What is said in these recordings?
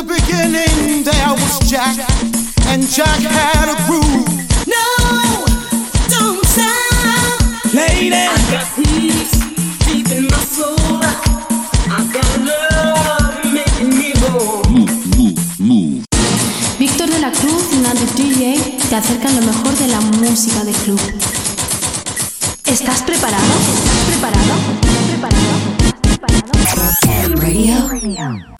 In the beginning there was Jack, and Jack had a groove. No, don't stop. Lady, I got peace deep in my soul. I got love making me whole. Víctor de la Cruz y Nandi DJ te acercan lo mejor de la música de club. ¿Estás preparado? ¿Estás preparado? ¿Estás preparado? Radio.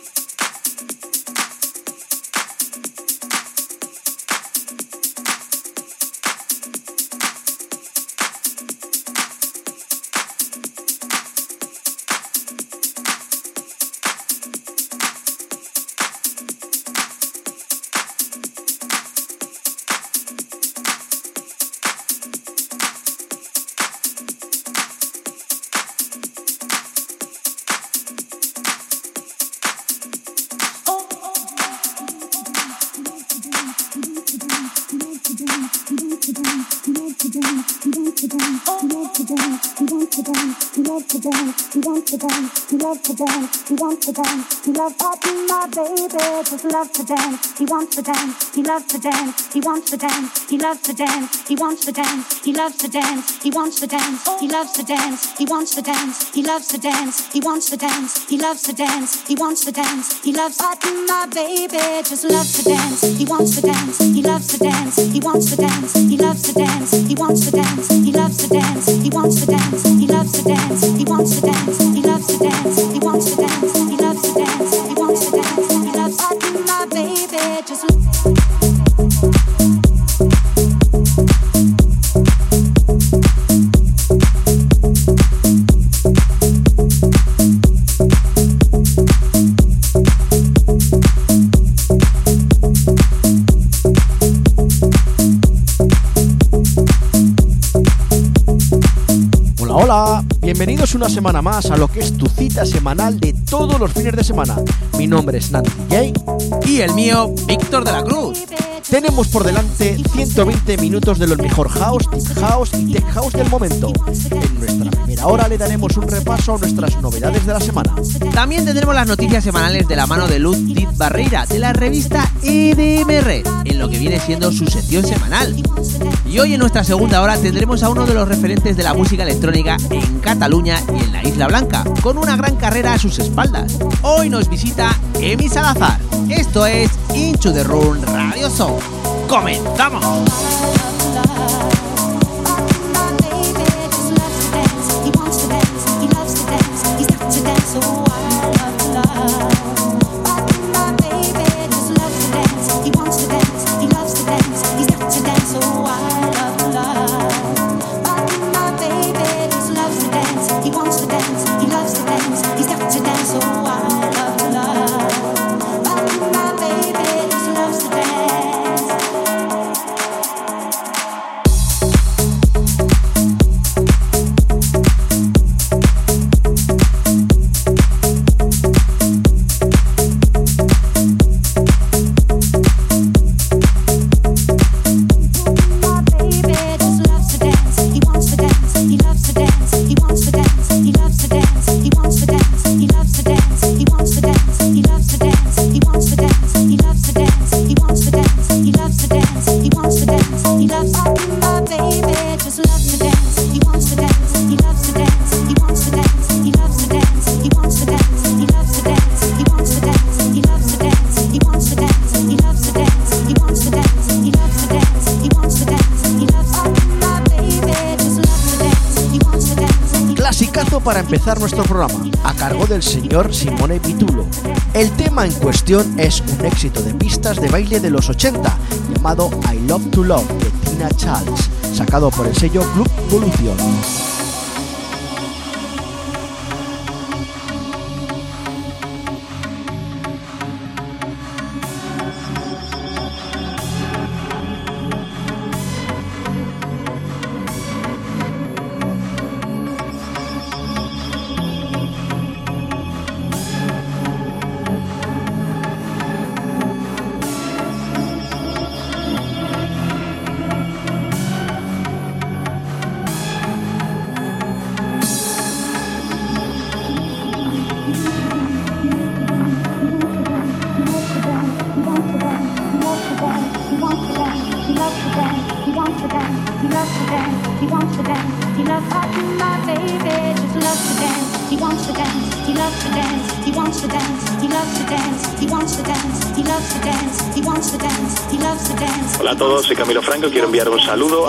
Just loves to dance. He wants to dance. He loves to dance. He wants to dance. He loves to dance. He wants to dance. He loves to dance. He wants to dance. He loves to dance. He wants to dance. He loves to dance. He wants to dance. He loves to dance. He wants to dance. He loves my baby just loves to dance. He wants to dance. He loves to dance. He wants to dance. He loves to dance. He wants to dance. He loves to dance. He wants to dance. He loves to dance. He wants to dance. He loves to dance. He wants to dance. He loves to dance. Baby just bienvenidos una semana más a lo que es tu cita semanal de todos los fines de semana. Mi nombre es Nati DJ. Y el mío, Víctor de la Cruz. Tenemos por delante 120 minutos de lo mejor house, house y tech house del momento. En nuestra primera hora le daremos un repaso a nuestras novedades de la semana. También tendremos las noticias semanales de la mano de Luz Dit Barreira de la revista EDMR, en lo que viene siendo su sección semanal. Y hoy en nuestra segunda hora tendremos a uno de los referentes de la música electrónica en Cataluña y en la Isla Blanca, con una gran carrera a sus espaldas. Hoy nos visita Emi Salazar. Esto es Into the Room Radio Show. ¡Comenzamos! so Simone Pitulo. El tema en cuestión es un éxito de pistas de baile de los 80, llamado I Love to Love de Tina Charles, sacado por el sello Club Evolution.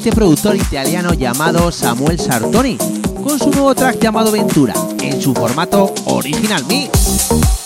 Este productor italiano llamado Samuel Sartoni, con su nuevo track llamado Ventura, en su formato Original Mix.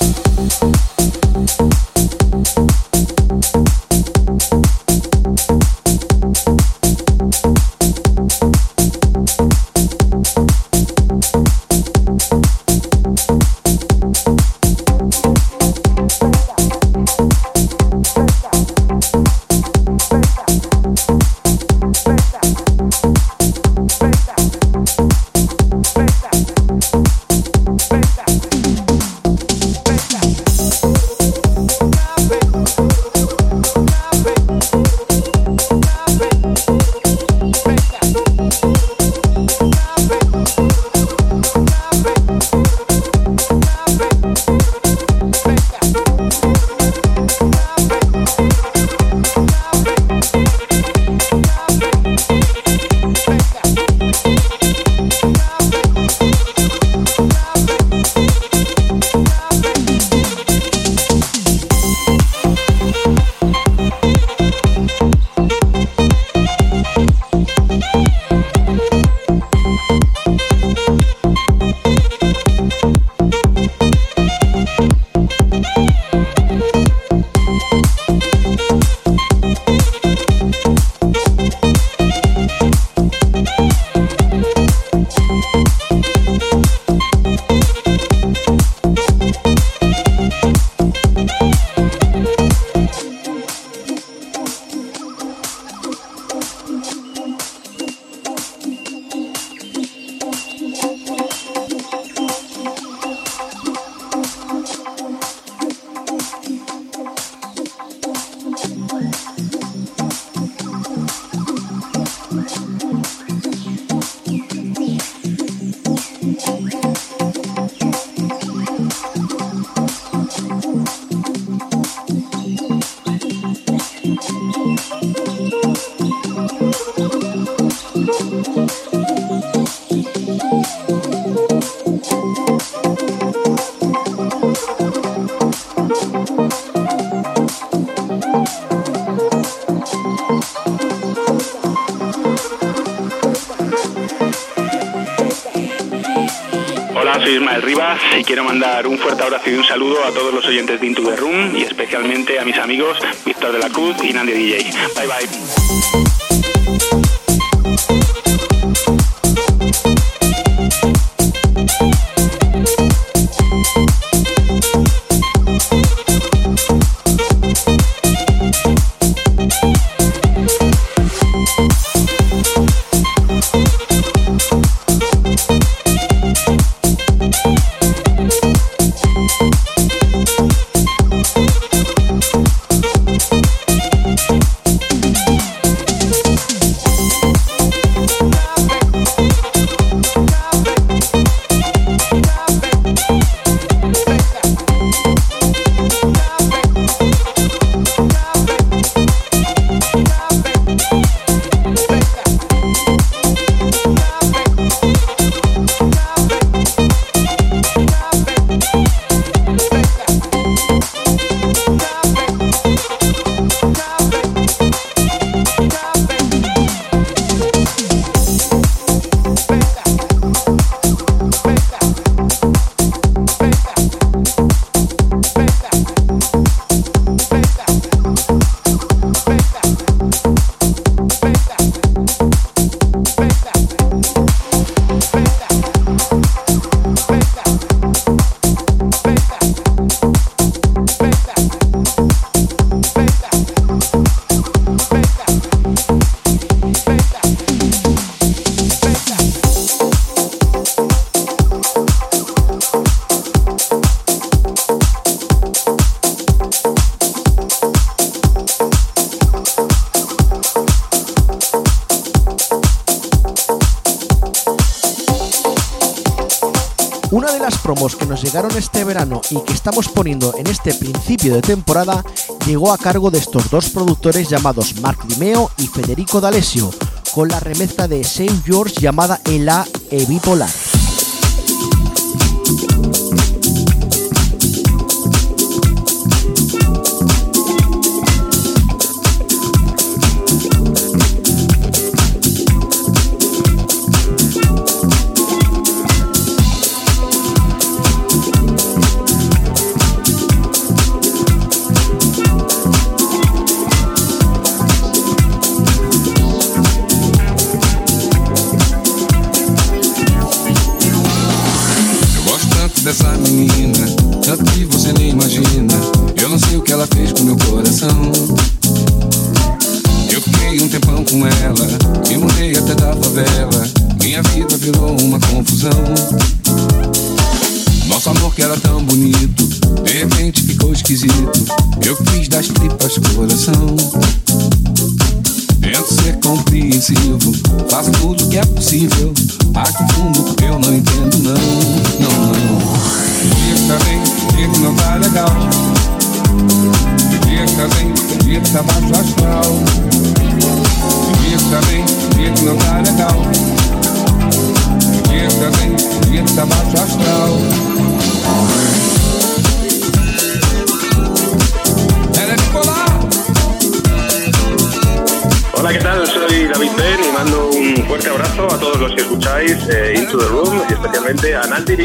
en este principio de temporada llegó a cargo de estos dos productores llamados Mark Dimeo y Federico D'Alessio, con la remezcla de Saint George llamada El A Evipolar.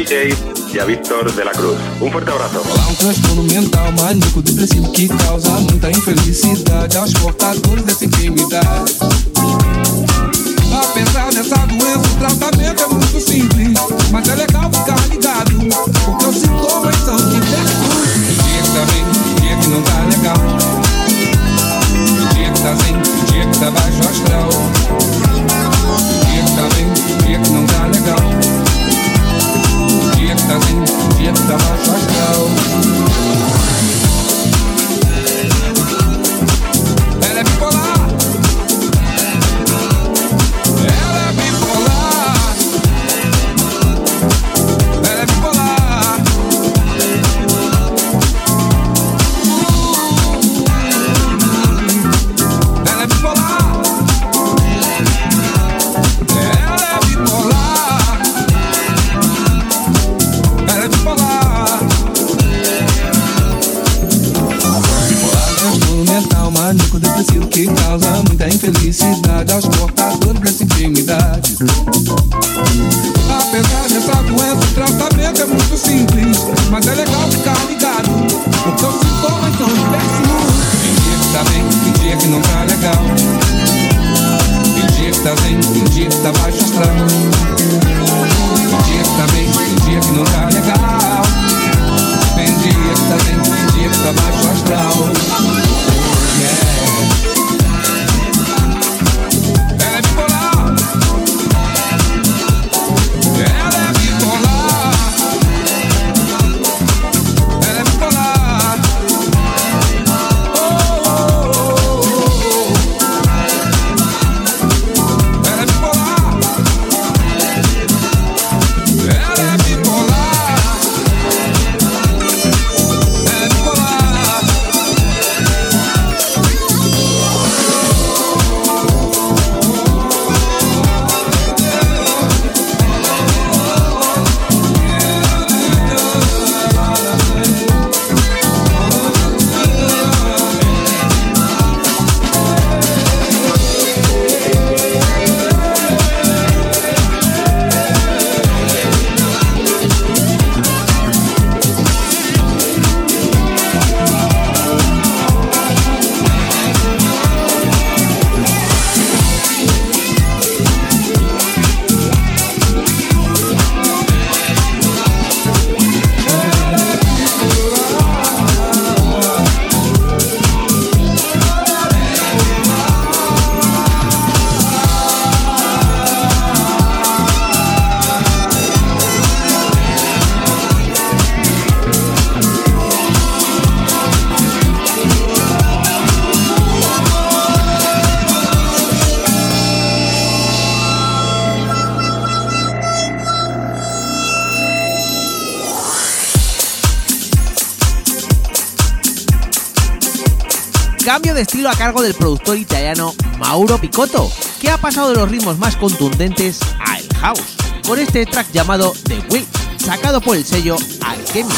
DJ e a Victor de la Cruz. Um forte abraço. Há um transtorno mental maníaco depressivo que causa muita infelicidade aos portadores dessa enfermidade. Apesar dessa doença, o tratamento é muito a cargo del productor italiano Mauro Picotto, que ha pasado de los ritmos más contundentes a el house, con este track llamado The Week, sacado por el sello Alchemy.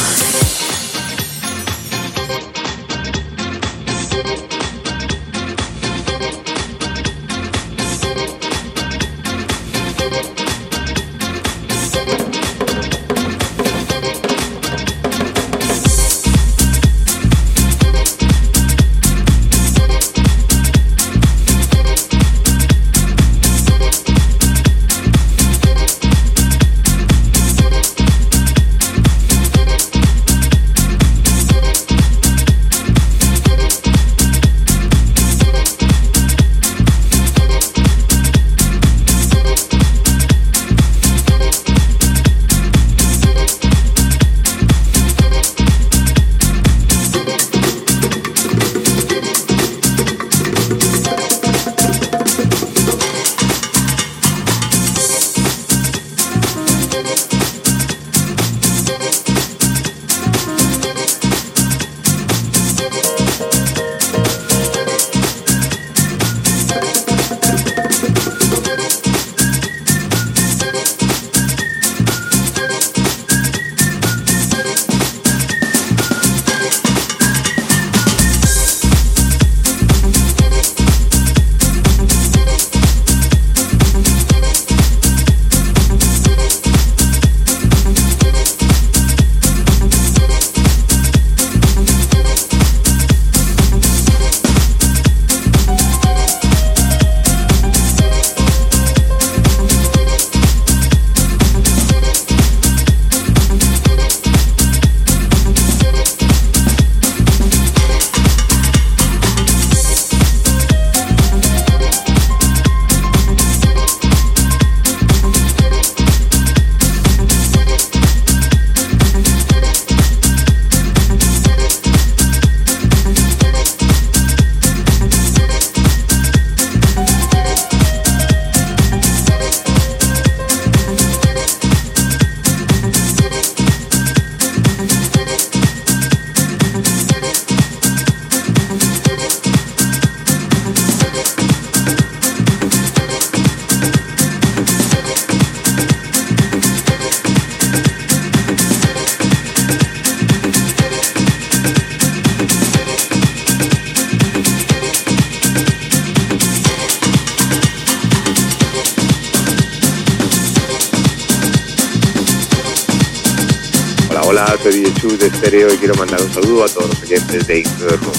Quiero mandar un saludo a todos los oyentes de Room.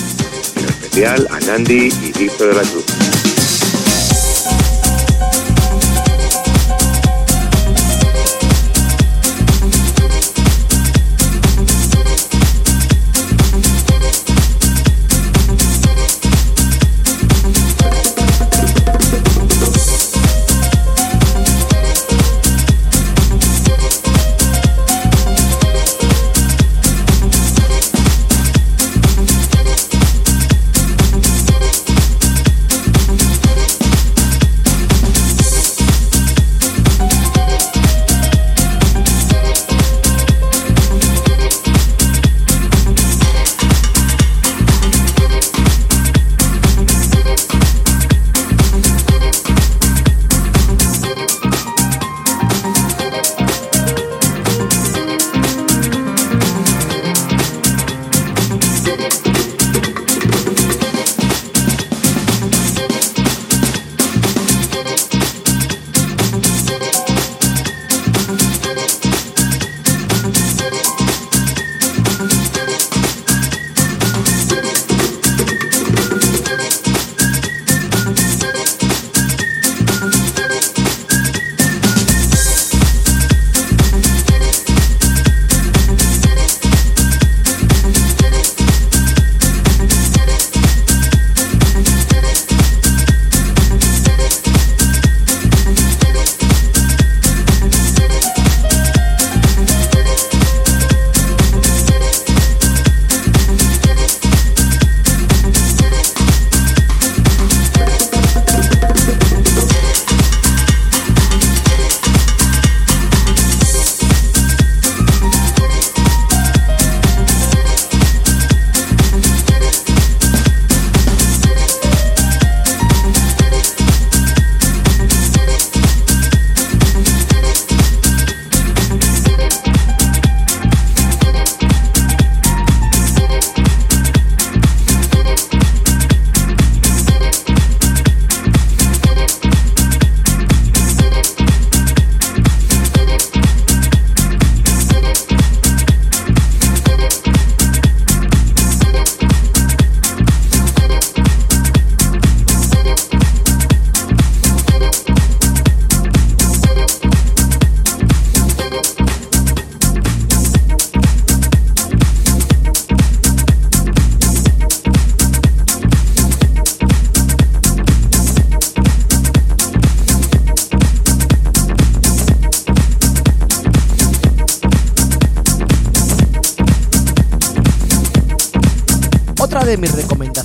En especial a Nandi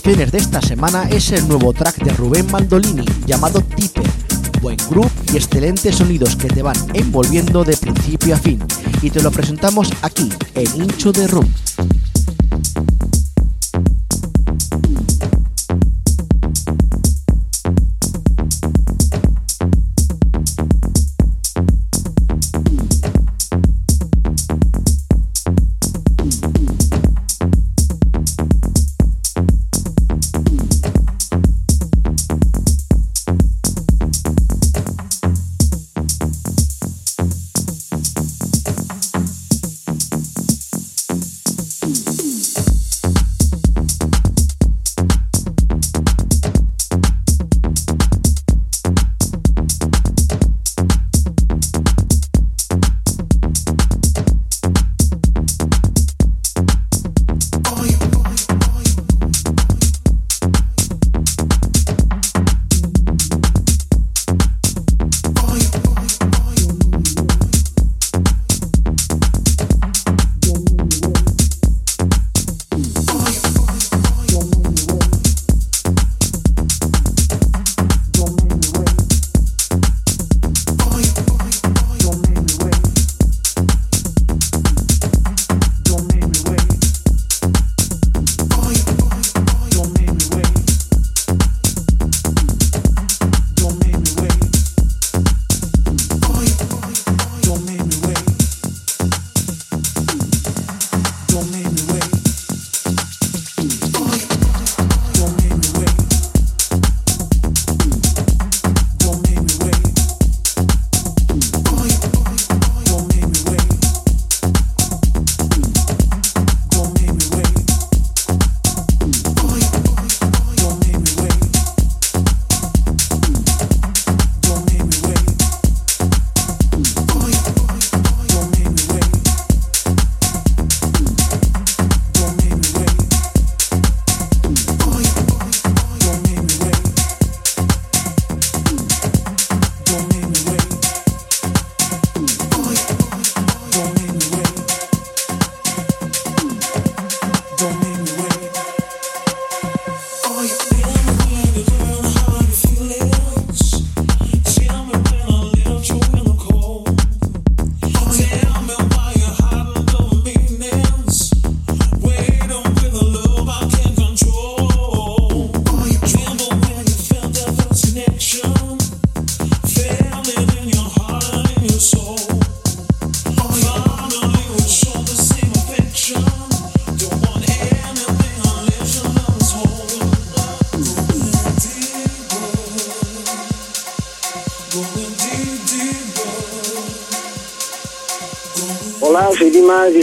recomendaciones de esta semana es el nuevo track de Rubén Mandolini llamado Tipper. Buen groove y excelentes sonidos que te van envolviendo de principio a fin. Y te lo presentamos aquí, en Hincho de Room.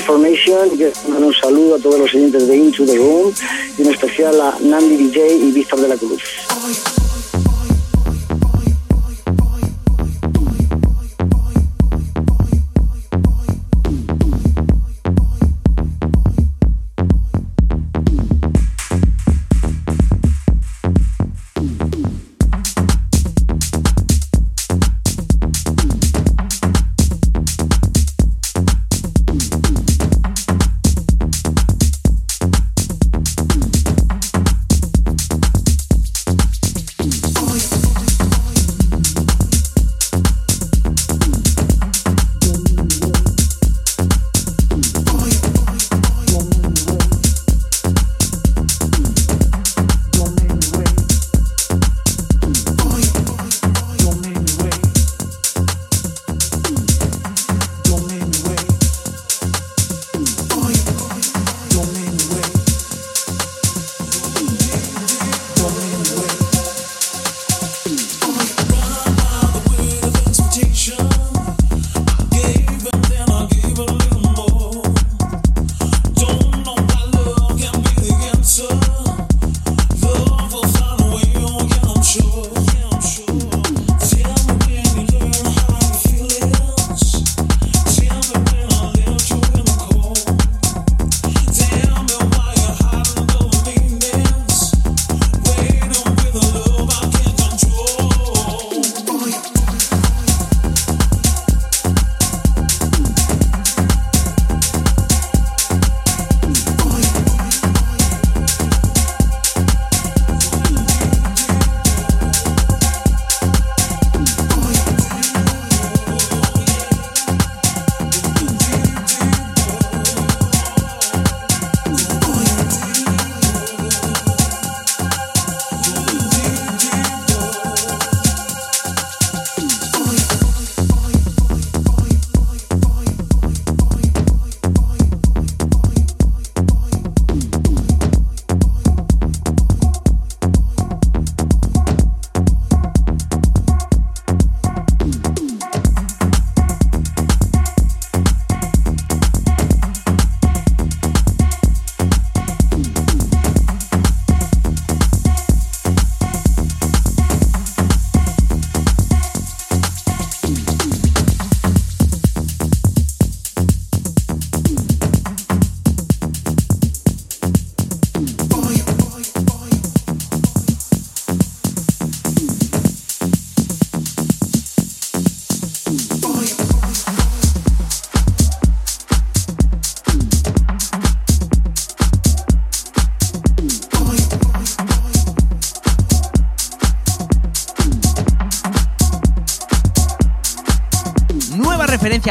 Dimas de Formation y quiero mandar un saludo a todos los oyentes de Into the Room y en especial a Nandi DJ y Víctor de la Cruz.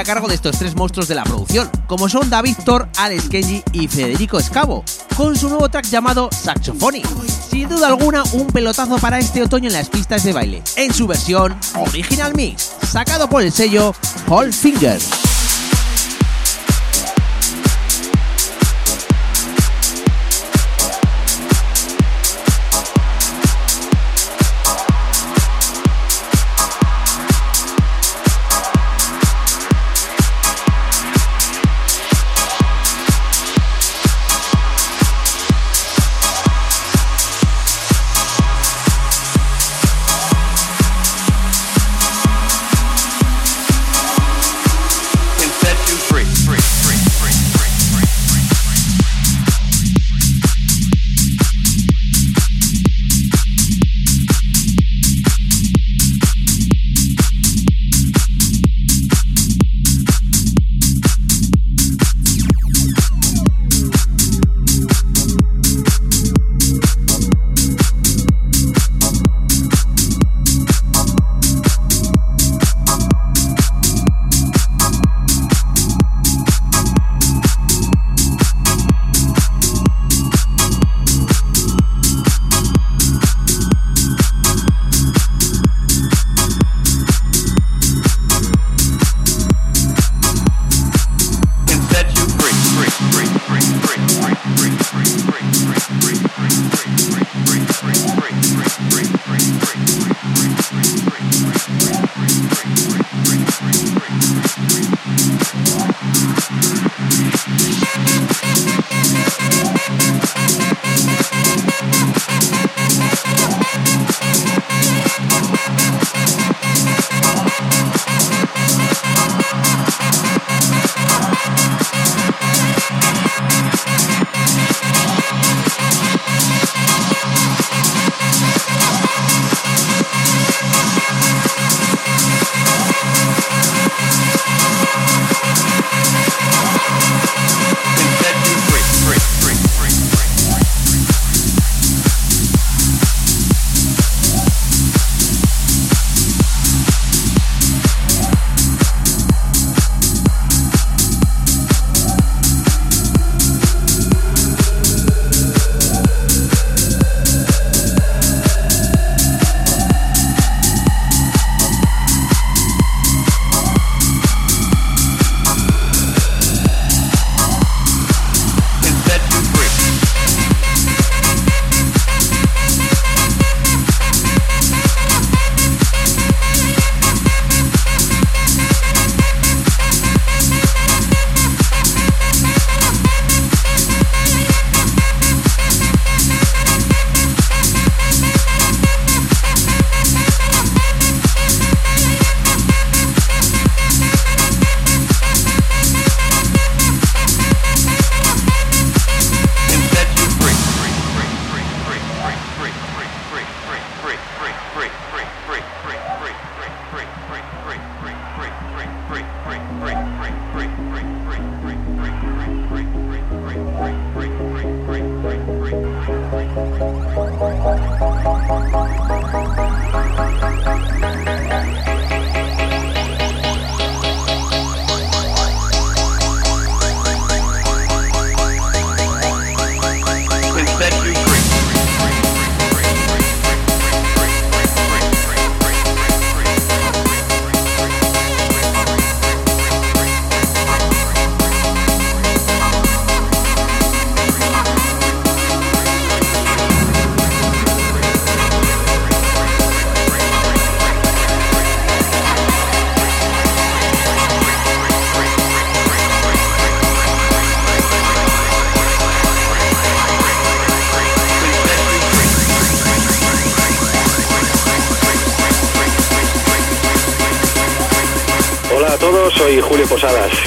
A cargo de estos tres monstruos de la producción, como son David Thor, Alex Kenji y Federico Escavo, con su nuevo track llamado Saxophonic. Sin duda alguna, un pelotazo para este otoño en las pistas de baile, en su versión Original Mix, sacado por el sello Whole Fingers.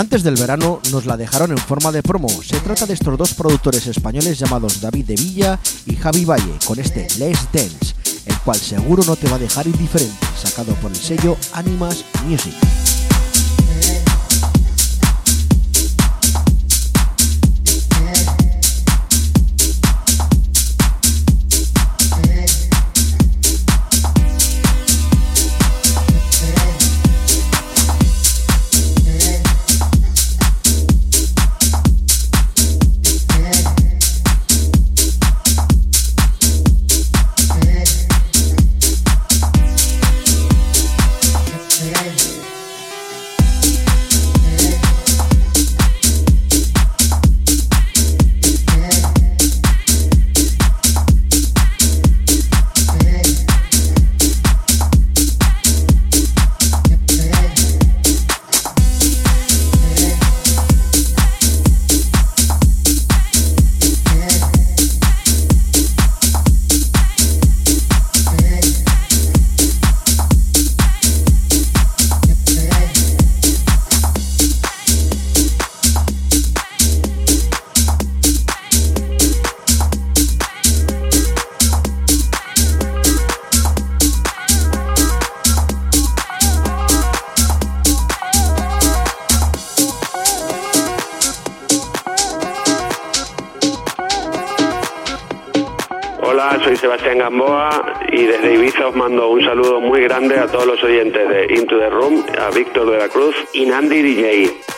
Antes del verano nos la dejaron en forma de promo. Se trata de estos dos productores españoles llamados David de Villa y Javi Valle con este Let's Dance, el cual seguro no te va a dejar indiferente, sacado por el sello Animas Music. Víctor de la Cruz y Nandi DJ.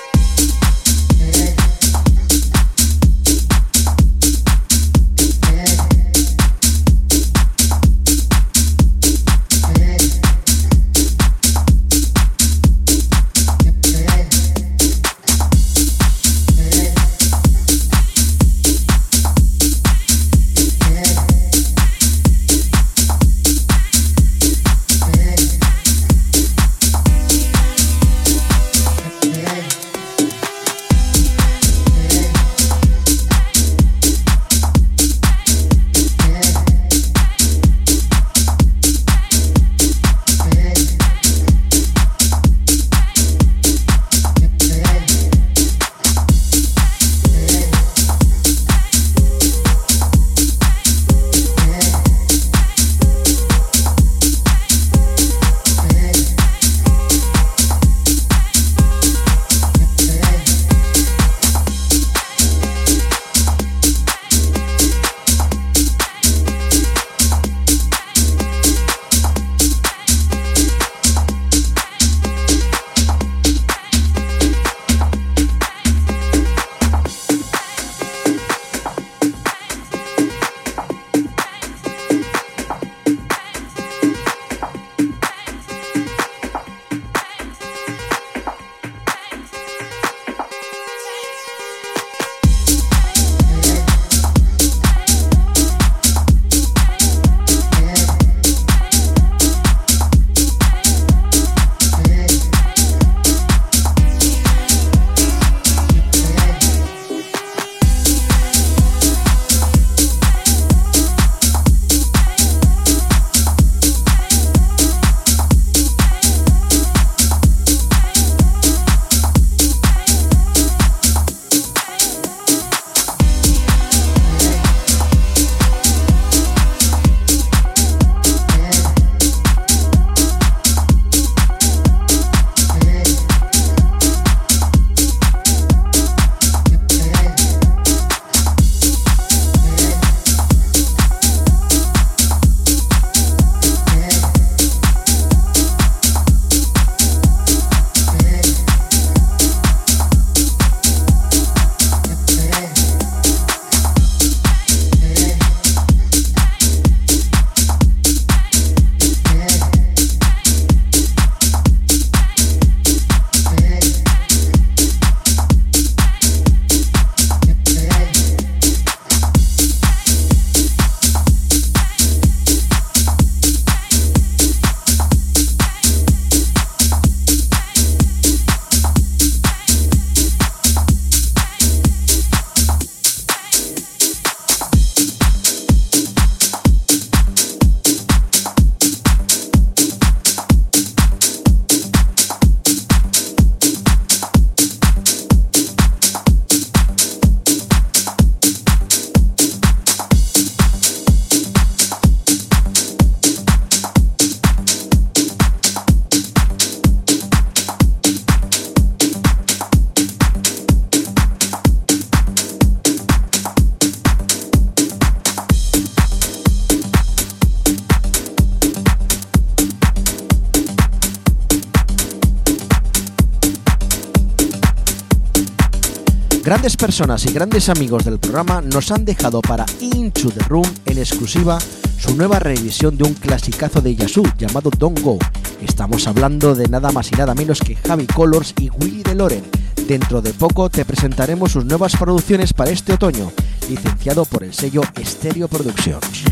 Personas y grandes amigos del programa nos han dejado para Into the Room en exclusiva su nueva revisión de un clasicazo de Yasu llamado Don't Go. Estamos hablando de nada más y nada menos que Javi Colors y Willy DeLorean. Dentro de poco te presentaremos sus nuevas producciones para este otoño, licenciado por el sello Stereo Productions.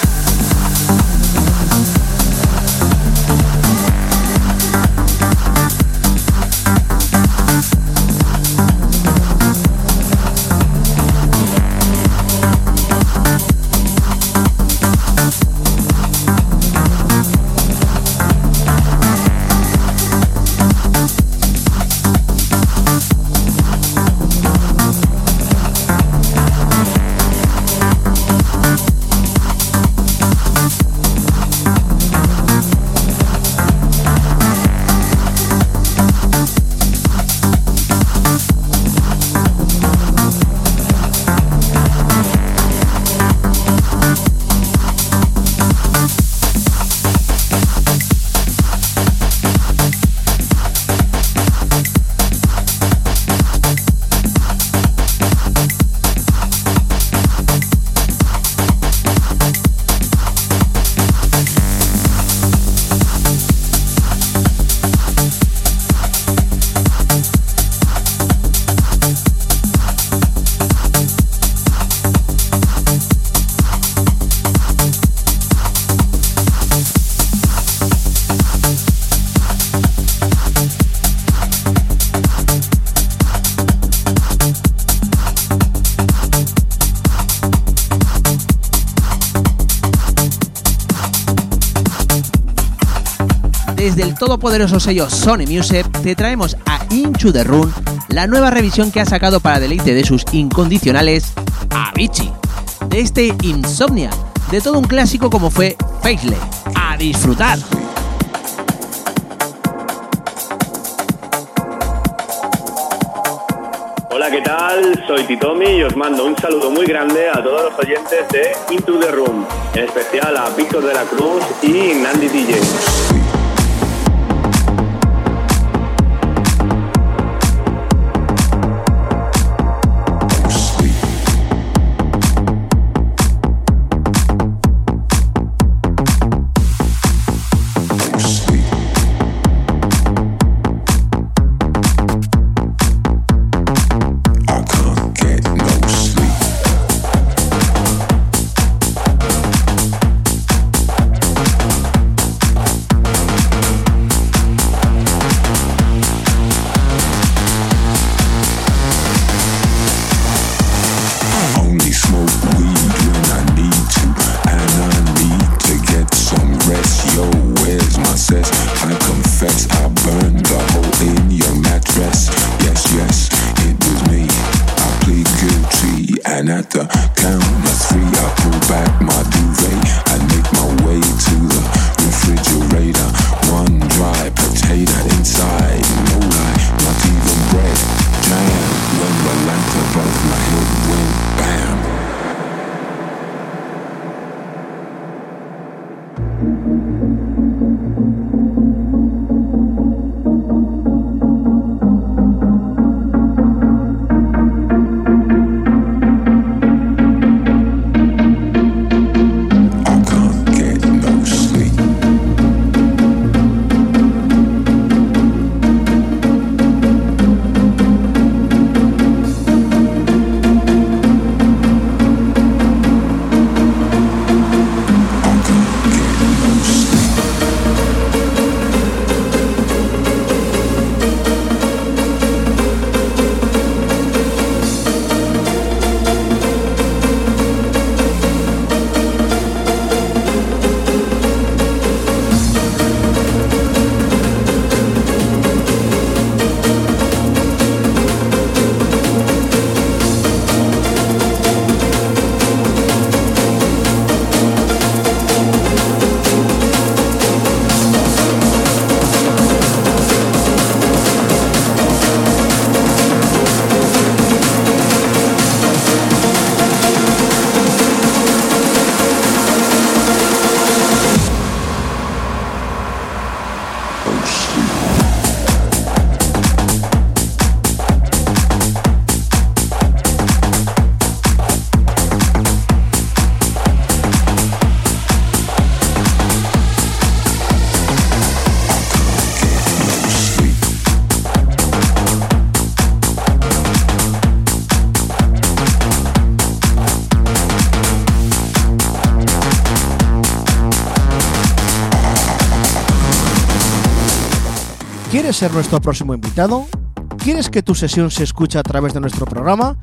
Todopoderoso sello Sony Music te traemos a Into the Room, la nueva revisión que ha sacado para deleite de sus incondicionales Avicii. De este Insomnia, de todo un clásico como fue Faceless. ¡A disfrutar! Hola, ¿qué tal? Soy Titomi y os mando un saludo muy grande a todos los oyentes de Into the Room, en especial a Víctor de la Cruz y Nandi DJ. ¿Quieres ser nuestro próximo invitado? ¿Quieres que tu sesión se escuche a través de nuestro programa?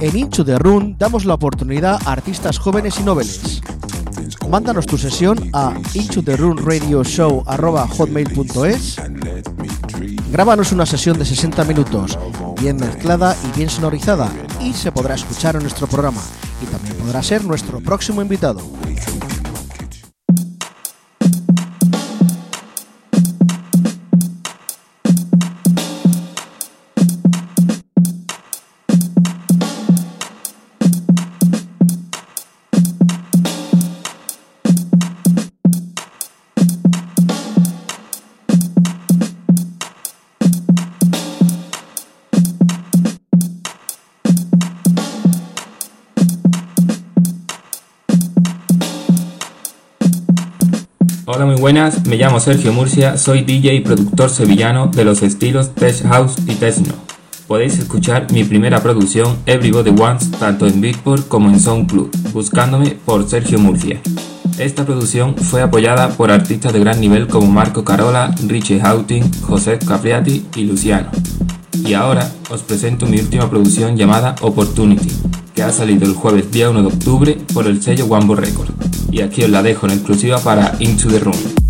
En Into the Room damos la oportunidad a artistas jóvenes y noveles. Mándanos tu sesión a hotmail.es. Grábanos una sesión de 60 minutos, bien mezclada y bien sonorizada, y se podrá escuchar en nuestro programa. Y también podrá ser nuestro próximo invitado. Buenas. Me llamo Sergio Murcia, soy DJ y productor sevillano de los estilos Tech House y Techno. Podéis escuchar mi primera producción Everybody Wants tanto en Beatport como en SoundCloud, buscándome por Sergio Murcia. Esta producción fue apoyada por artistas de gran nivel como Marco Carola, Richie Houghton, José Capriati y Luciano. Y ahora os presento mi última producción llamada Opportunity, que ha salido el jueves día 1 de octubre por el sello Wambo Record. Y aquí os la dejo en exclusiva para Into the Room.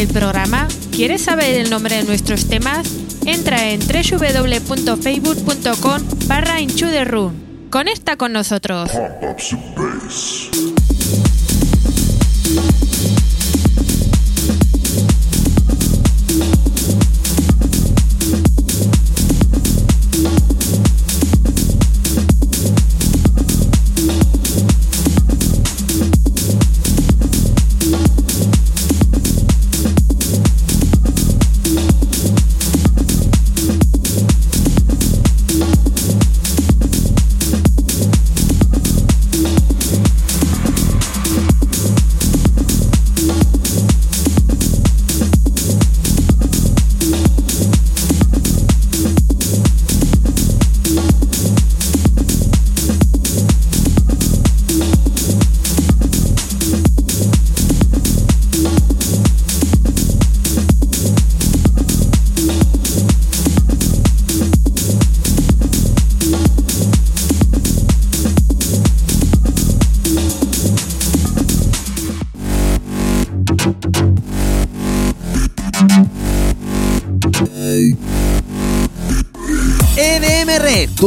El programa? ¿Quieres saber el nombre de nuestros temas? Entra en www.facebook.com barra. Conecta con nosotros.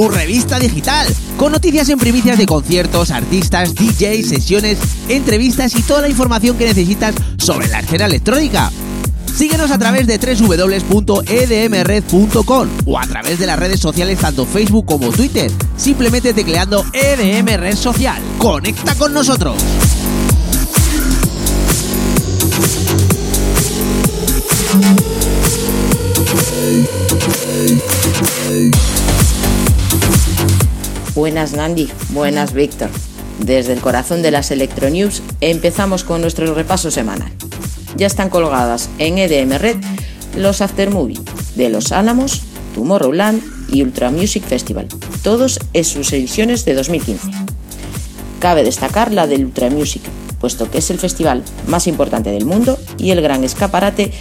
Revista digital, con noticias en primicias de conciertos, artistas, DJs, sesiones, entrevistas y toda la información que necesitas sobre la escena electrónica. Síguenos a través de www.edmred.com o a través de las redes sociales tanto Facebook como Twitter, simplemente tecleando EDM Red Social. ¡Conecta con nosotros! Buenas Nandi, buenas Víctor. Desde el corazón de las Electronews empezamos con nuestro repaso semanal. Ya están colgadas en EDM Red los Aftermovie de Los Álamos, Tomorrowland y Ultra Music Festival, todos en sus ediciones de 2015. Cabe destacar la del Ultra Music, puesto que es el festival más importante del mundo y el gran escaparate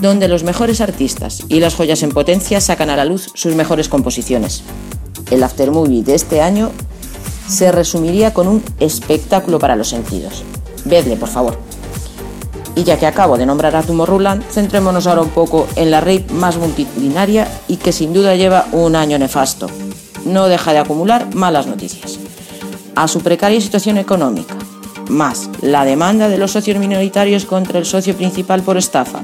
donde los mejores artistas y las joyas en potencia sacan a la luz sus mejores composiciones. El aftermovie de este año se resumiría con un espectáculo para los sentidos. Vedle, por favor. Y ya que acabo de nombrar a Tomorrowland, centrémonos ahora un poco en la rave más multitudinaria y que sin duda lleva un año nefasto. No deja de acumular malas noticias. A su precaria situación económica, más la demanda de los socios minoritarios contra el socio principal por estafa,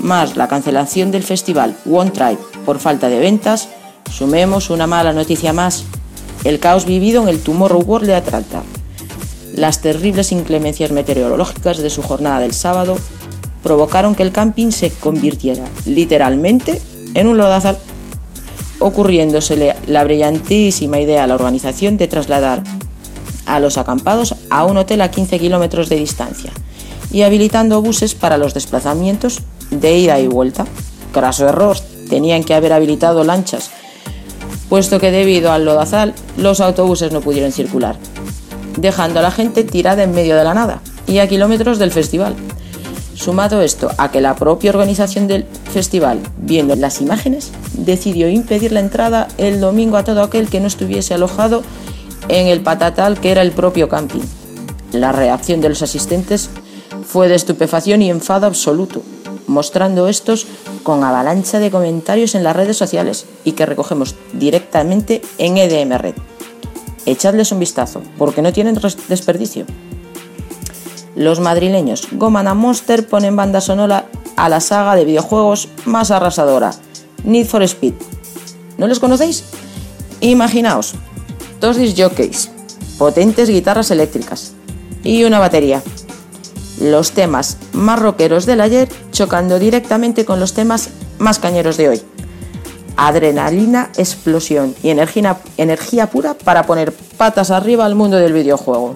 más la cancelación del festival One Tribe por falta de ventas, sumemos una mala noticia más, el caos vivido en el Tomorrow World de Atlanta. Las terribles inclemencias meteorológicas de su jornada del sábado provocaron que el camping se convirtiera literalmente en un lodazal, ocurriéndosele la brillantísima idea a la organización de trasladar a los acampados a un hotel a 15 kilómetros de distancia y habilitando buses para los desplazamientos de ida y vuelta. Craso error, tenían que haber habilitado lanchas, puesto que debido al lodazal los autobuses no pudieron circular, dejando a la gente tirada en medio de la nada y a kilómetros del festival. Sumado esto a que la propia organización del festival, viendo las imágenes, decidió impedir la entrada el domingo a todo aquel que no estuviese alojado en el patatal que era el propio camping. La reacción de los asistentes fue de estupefacción y enfado absoluto, mostrando estos con avalancha de comentarios en las redes sociales y que recogemos directamente en EDM Red. Echadles un vistazo, porque no tienen desperdicio. Los madrileños Goman Monster ponen banda sonora a la saga de videojuegos más arrasadora, Need for Speed. ¿No los conocéis? Imaginaos, dos disc jockeys, potentes guitarras eléctricas y una batería. Los temas más rockeros del ayer chocando directamente con los temas más cañeros de hoy. Adrenalina, explosión y energía, energía pura para poner patas arriba al mundo del videojuego.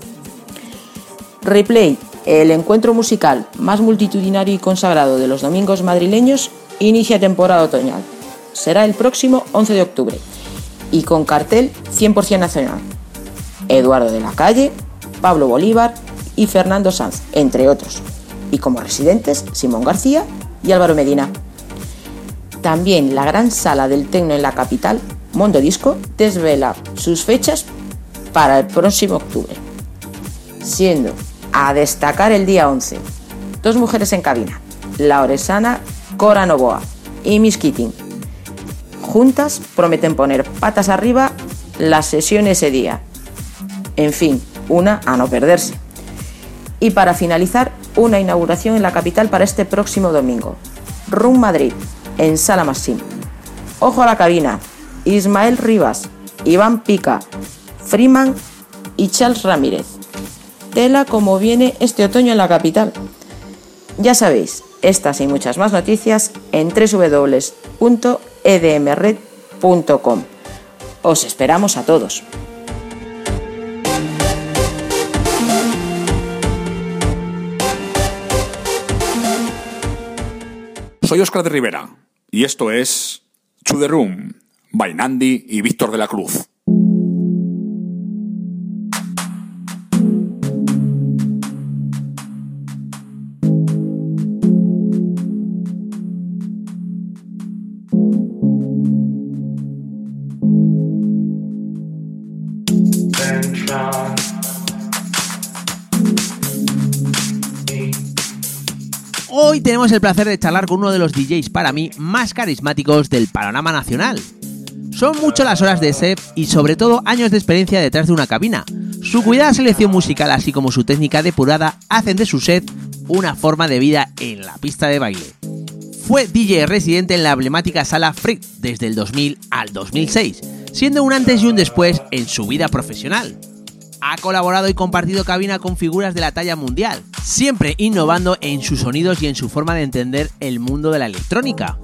Replay, el encuentro musical más multitudinario y consagrado de los domingos madrileños, inicia temporada otoñal. Será el próximo 11 de octubre y con cartel 100% nacional. Eduardo de la Calle, Pablo Bolívar y Fernando Sanz, entre otros. Y como residentes, Simón García y Álvaro Medina. También la gran sala del Tecno en la capital, Mondo Disco, desvela sus fechas para el próximo octubre. Siendo a destacar el día 11, dos mujeres en cabina, la oresana Cora Novoa y Miss Keating. Juntas prometen poner patas arriba la sesión ese día. En fin, una a no perderse. Y para finalizar, una inauguración en la capital para este próximo domingo. Room Madrid, en Sala Massim. Ojo a la cabina. Ismael Rivas, Iván Pica, Freeman y Charles Ramírez. Tela como viene este otoño en la capital. Ya sabéis, estas y muchas más noticias en www.edmred.com. Os esperamos a todos. Soy Oscar de Rivera y esto es To The Room, by y Víctor de la Cruz. Hoy tenemos el placer de charlar con uno de los DJs para mí más carismáticos del panorama nacional. Son mucho las horas de set y sobre todo años de experiencia detrás de una cabina. Su cuidada selección musical así como su técnica depurada hacen de su set una forma de vida en la pista de baile. Fue DJ residente en la emblemática sala Freak desde el 2000 al 2006, siendo un antes y un después en su vida profesional. Ha colaborado y compartido cabina con figuras de la talla mundial, siempre innovando en sus sonidos y en su forma de entender el mundo de la electrónica.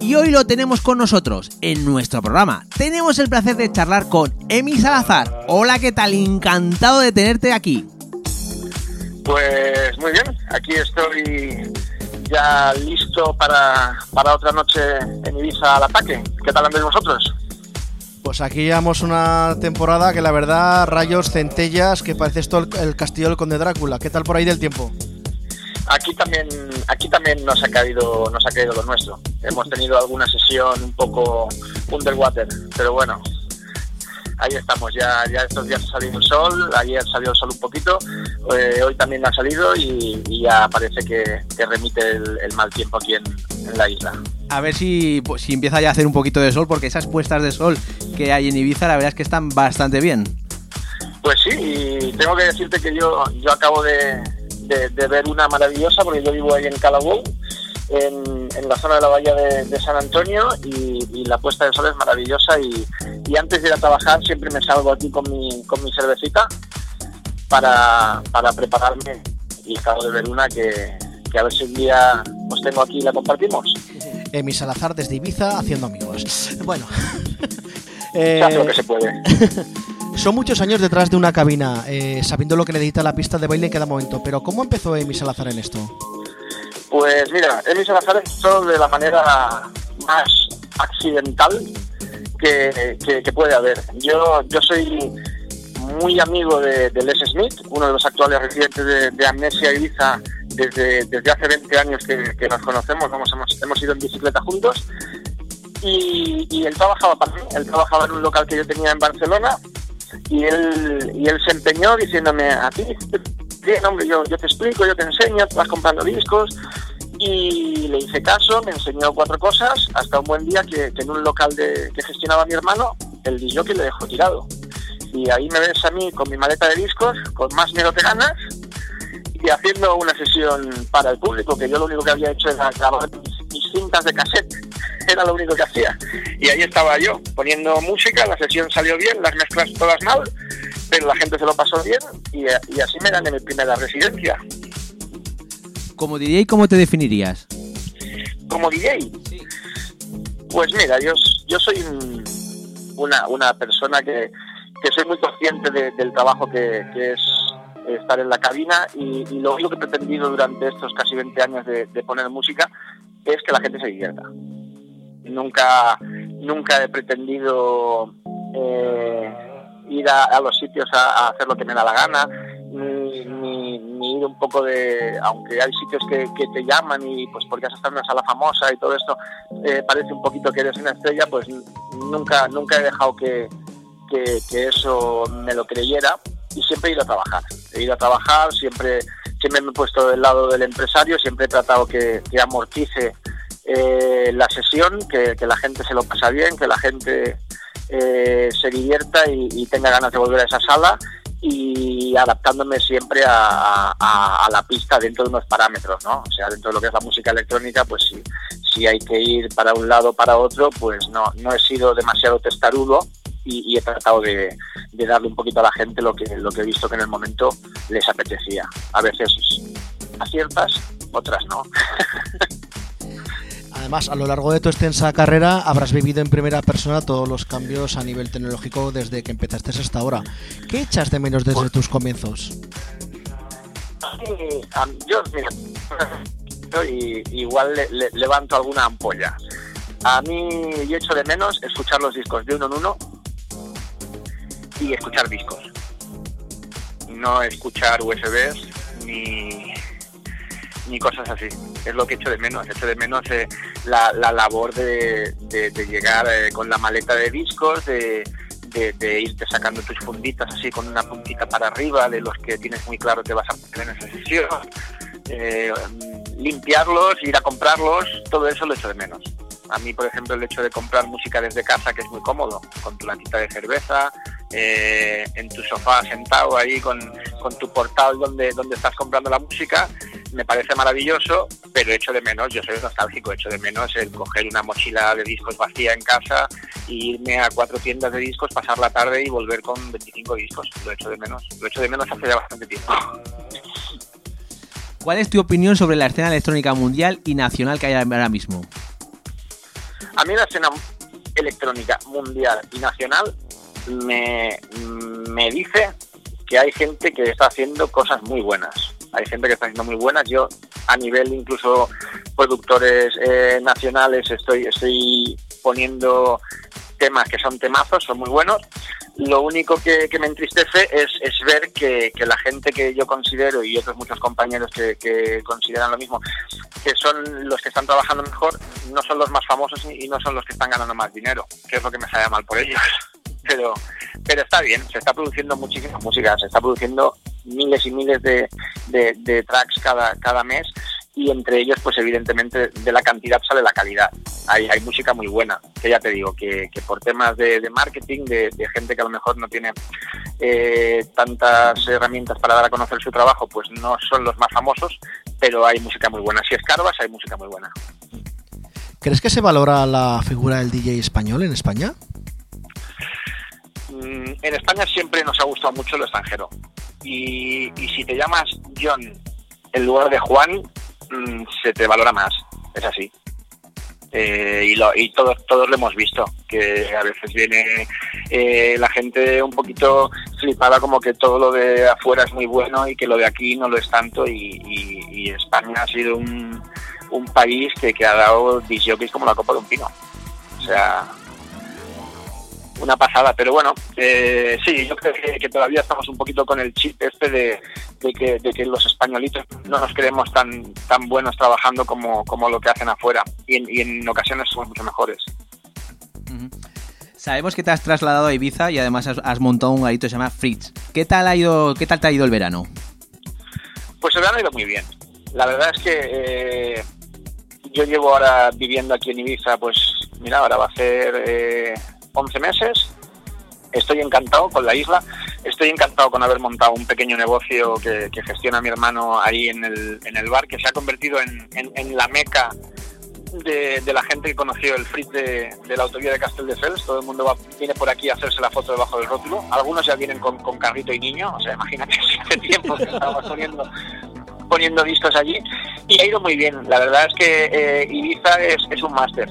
Y hoy lo tenemos con nosotros en nuestro programa. Tenemos el placer de charlar con Emi Salazar. Hola, ¿qué tal? Encantado de tenerte aquí. Pues muy bien, aquí estoy ya listo para, para otra noche en Ibiza al ataque. ¿Qué tal andáis vosotros? Pues aquí llevamos una temporada que la verdad, rayos, centellas, que parece esto el, castillo del conde Drácula. ¿Qué tal por ahí del tiempo? Aquí también, aquí también nos ha caído, nos ha caído lo nuestro. Hemos tenido alguna sesión un poco underwater, pero bueno, ahí estamos. Ya, ya estos días ha salido el sol, ayer salió el sol un poquito, eh, hoy también ha salido y, y ya parece que, que remite el, el mal tiempo aquí en, en la isla. A ver si, pues, si empieza ya a hacer un poquito de sol, porque esas puestas de sol que hay en Ibiza, la verdad es que están bastante bien. Pues sí, y tengo que decirte que yo, yo acabo de, de, de ver una maravillosa, porque yo vivo ahí en Callaway, en, en la zona de la bahía de, de San Antonio, y, y la puesta de sol es maravillosa. Y, y antes de ir a trabajar, siempre me salgo aquí con mi, con mi cervecita para, para prepararme. Y acabo de ver una que, que a ver si un día os tengo aquí y la compartimos. Emi Salazar desde Ibiza haciendo amigos. Bueno. Hace lo que se puede. Son muchos años detrás de una cabina, eh, sabiendo lo que necesita la pista de baile en cada momento. Pero ¿cómo empezó Emi Salazar en esto? Pues mira, Emi Salazar empezó de la manera más accidental que, que- puede haber. Yo, yo soy muy amigo de, Les Smith, uno de los actuales residentes de, Amnesia Ibiza desde, desde hace 20 años que, que nos conocemos, vamos, hemos, hemos ido en bicicleta juntos y, y él trabajaba para mí, él trabajaba en un local que yo tenía en Barcelona y él, y él se empeñó diciéndome, a ti, bien, hombre, yo, yo te explico, yo te enseño, tú vas comprando discos y le hice caso, me enseñó cuatro cosas, hasta un buen día que, en un local de, que gestionaba mi hermano, el DJ que le dejó tirado. Y ahí me ves a mí con mi maleta de discos, con más miedo que ganas, y haciendo una sesión para el público, que yo lo único que había hecho era grabar mis cintas de cassette, era lo único que hacía. Y ahí estaba yo, poniendo música, la sesión salió bien, las mezclas todas mal, pero la gente se lo pasó bien y, y así me gané mi primera residencia. Como DJ, ¿cómo te definirías? Como DJ, pues mira, yo, yo soy un- una, una persona que, que soy muy consciente de- del trabajo que, que es estar en la cabina y, y lo único que he pretendido durante estos casi 20 años de, de poner música es que la gente se divierta. Nunca, nunca he pretendido eh, ir a, los sitios a, hacer lo que me da la gana, ni, ni- ir un poco de, aunque hay sitios que, te llaman y pues porque has estado en una sala famosa y todo esto, eh, parece un poquito que eres una estrella, pues nunca, nunca he dejado que, que, que eso me lo creyera y siempre he ido a trabajar. He ido a trabajar, siempre, siempre me he puesto del lado del empresario, siempre he tratado que, que amortice eh, la sesión, que, que la gente se lo pasa bien, que la gente eh, se divierta y, tenga ganas de volver a esa sala y adaptándome siempre a, a- a la pista dentro de unos parámetros, ¿no? O sea, dentro de lo que es la música electrónica, pues si, si hay que ir para un lado o para otro, pues no, no he sido demasiado testarudo y, y he tratado de, de darle un poquito a la gente lo que, lo que he visto que en el momento les apetecía. A veces aciertas, otras no. Además, a lo largo de tu extensa carrera habrás vivido en primera persona todos los cambios a nivel tecnológico desde que empezaste hasta ahora. ¿Qué echas de menos desde tus comienzos? Sí, yo, mira, igual le- le- levanto alguna ampolla. A mí yo echo de menos escuchar los discos de uno en uno y escuchar discos. No escuchar USBs ni, ni cosas así. Es lo que echo de menos. Echo de menos eh, la, la labor de, de- llegar eh, con la maleta de discos, de, de, de irte sacando tus funditas así con una puntita para arriba de los que tienes muy claro que vas a poner en esa sesión. Eh, limpiarlos, ir a comprarlos, todo eso lo echo de menos. A mí, por ejemplo, el hecho de comprar música desde casa, que es muy cómodo, con tu latita de cerveza, eh, en tu sofá sentado ahí con, con tu portal donde, donde estás comprando la música, me parece maravilloso, pero echo de menos, yo soy nostálgico, echo de menos el coger una mochila de discos vacía en casa y irme a cuatro tiendas de discos, pasar la tarde y volver con 25 discos. Lo echo de menos, lo echo de menos hace ya bastante tiempo. ¿Cuál es tu opinión sobre la escena electrónica mundial y nacional que hay ahora mismo? A mí la escena electrónica mundial y nacional me, me dice que hay gente que está haciendo cosas muy buenas. Hay gente que está haciendo muy buenas. Yo, a nivel incluso productores eh, nacionales, estoy, estoy poniendo temas que son temazos, son muy buenos. Lo único que, que me entristece es, es ver que, que la gente que yo considero y otros muchos compañeros que, que consideran lo mismo, que son los que están trabajando mejor, no son los más famosos y y no son los que están ganando más dinero, que es lo que me sale mal por ellos. Pero, pero está bien, se está produciendo muchísima música, se está produciendo miles y miles de, de- de tracks cada, cada mes y entre ellos, pues evidentemente de la cantidad sale la calidad. Hay, hay música muy buena, que ya te digo, que, que por temas de, de marketing, de, de gente que a lo mejor no tiene eh, tantas herramientas para dar a conocer su trabajo, pues no son los más famosos, pero hay música muy buena. Si escarbas, hay música muy buena. ¿Crees que se valora la figura del DJ español en España? Mm, en España siempre nos ha gustado mucho lo extranjero. Y, y si te llamas John en lugar de Juan, mm, se te valora más. Es así. Eh, y lo- y todos, todos lo hemos visto, que a veces viene eh, la gente un poquito flipada como que todo lo de afuera es muy bueno y que lo de aquí no lo es tanto y, España ha sido un, país que, que ha dado disjockeys como la copa de un pino. O sea, una pasada. Pero bueno, eh, sí, yo creo que, que todavía estamos un poquito con el chip este de, de que, de que los españolitos no nos creemos tan, tan buenos trabajando como, como lo que hacen afuera. Y en, y en ocasiones somos mucho mejores. Sabemos que te has trasladado a Ibiza y además has, has montado un garito que se llama Fritz. ¿Qué tal ha ido, qué tal te ha ido el verano? Pues el verano ha ido muy bien. La verdad es que eh, yo llevo ahora viviendo aquí en Ibiza, pues mira, ahora va a ser eh, 11 meses. Estoy encantado con la isla. Estoy encantado con haber montado un pequeño negocio que, gestiona mi hermano ahí en el, en el bar, que se ha convertido en, en- la meca de, de la gente que conoció el frit de, de la autovía de Castelldefels. Todo el mundo va- viene por aquí a hacerse la foto debajo del rótulo. Algunos ya vienen con, con carrito y niño. O sea, imagínate si hace tiempo que estábamos poniendo poniendo discos allí y ha ido muy bien. La verdad es que eh, Ibiza es, es un máster.